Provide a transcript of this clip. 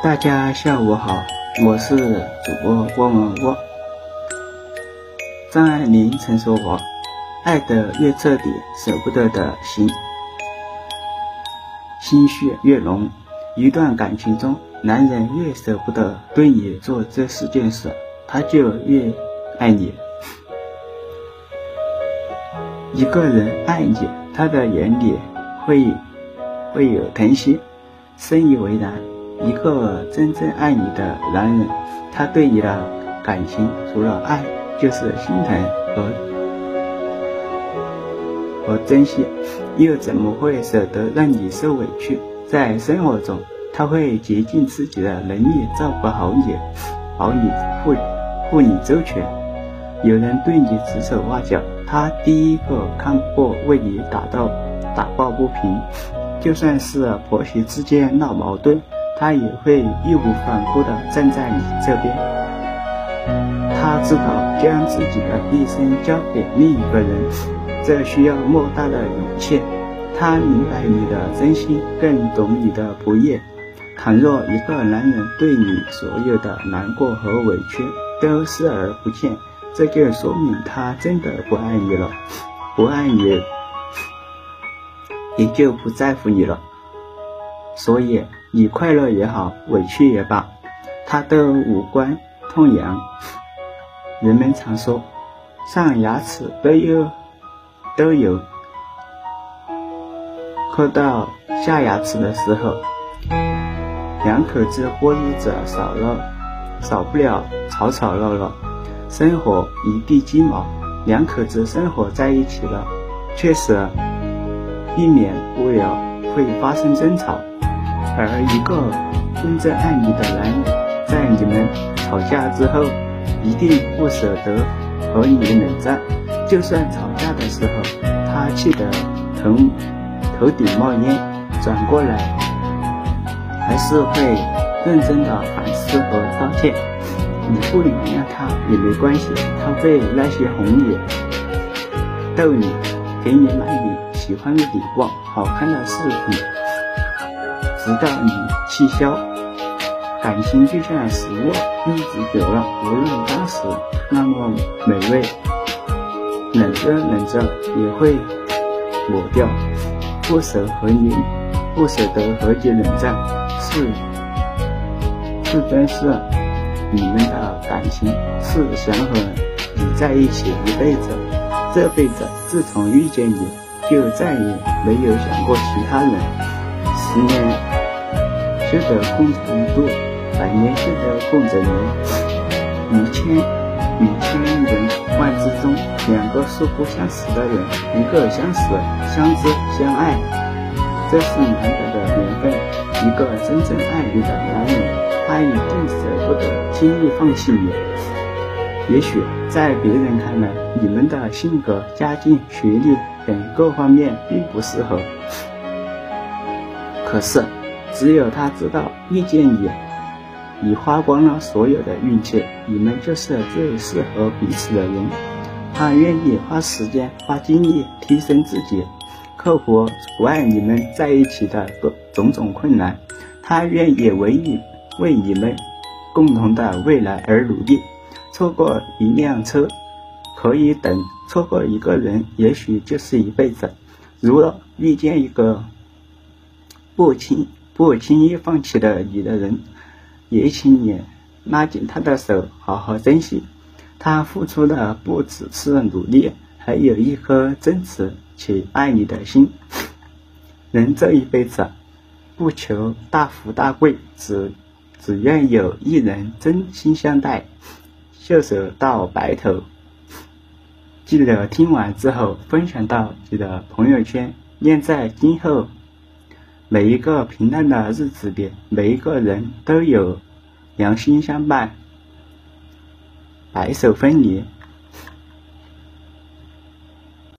大家下午好，我是主播汪文汪。张爱玲曾说过：“爱得越彻底，舍不得的心，心绪越浓。一段感情中，男人越舍不得对你做这四件事，他就越爱你。一个人爱你，他的眼里会会有疼惜，深以为然。”一个真正爱你的男人，他对你的感情除了爱，就是心疼和和珍惜，又怎么会舍得让你受委屈？在生活中，他会竭尽自己的能力照顾好你，保你护护你周全。有人对你指手画脚，他第一个看破，为你打到打抱不平。就算是婆媳之间闹矛盾。他也会义无反顾地站在你这边。他知道将自己的一生交给另一个人，这需要莫大的勇气。他明白你的真心，更懂你的不易。倘若一个男人对你所有的难过和委屈都视而不见，这就说明他真的不爱你了。不爱你，也就不在乎你了。所以。你快乐也好，委屈也罢，他都无关痛痒。人们常说，上牙齿都有都有磕到下牙齿的时候，两口子过日子少了少不了吵吵闹闹，生活一地鸡毛。两口子生活在一起了，确实避免不了会发生争吵。而一个真正爱你的男人，在你们吵架之后，一定不舍得和你冷战。就算吵架的时候，他气得头头顶冒烟，转过来还是会认真的反思和道歉。你不原谅他也没关系，他会那些哄你、逗你，给你买你喜欢的礼物、好看的饰品。直到你气消，感情就像食物，日子久了，无论当时那么美味，冷着冷着也会抹掉。不舍和你，不舍得和你冷战，是是真是你们的感情是想和你在一起一辈子。这辈子自从遇见你，就再也没有想过其他人。十年。修得共成度，百年修得共枕眠。于千于千人万之中，两个素不相识的人，一个相识、相知、相爱，这是难得的缘分。一个真正爱你的男人，他一定舍不得轻易放弃你。也许在别人看来，你们的性格、家境、学历等各方面并不适合，可是。只有他知道遇见你，你花光了所有的运气，你们就是最适合彼此的人。他愿意花时间、花精力提升自己，克服阻碍你们在一起的种种困难。他愿意为你、为你们共同的未来而努力。错过一辆车可以等，错过一个人也许就是一辈子。如果遇见一个不亲。不轻易放弃的你的人，也请你拉紧他的手，好好珍惜。他付出的不只是努力，还有一颗真挚且爱你的心。人这一辈子，不求大富大贵，只只愿有一人真心相待，袖手到白头。记得听完之后分享到你的朋友圈，愿在今后。每一个平淡的日子里，每一个人都有良心相伴，白首分离。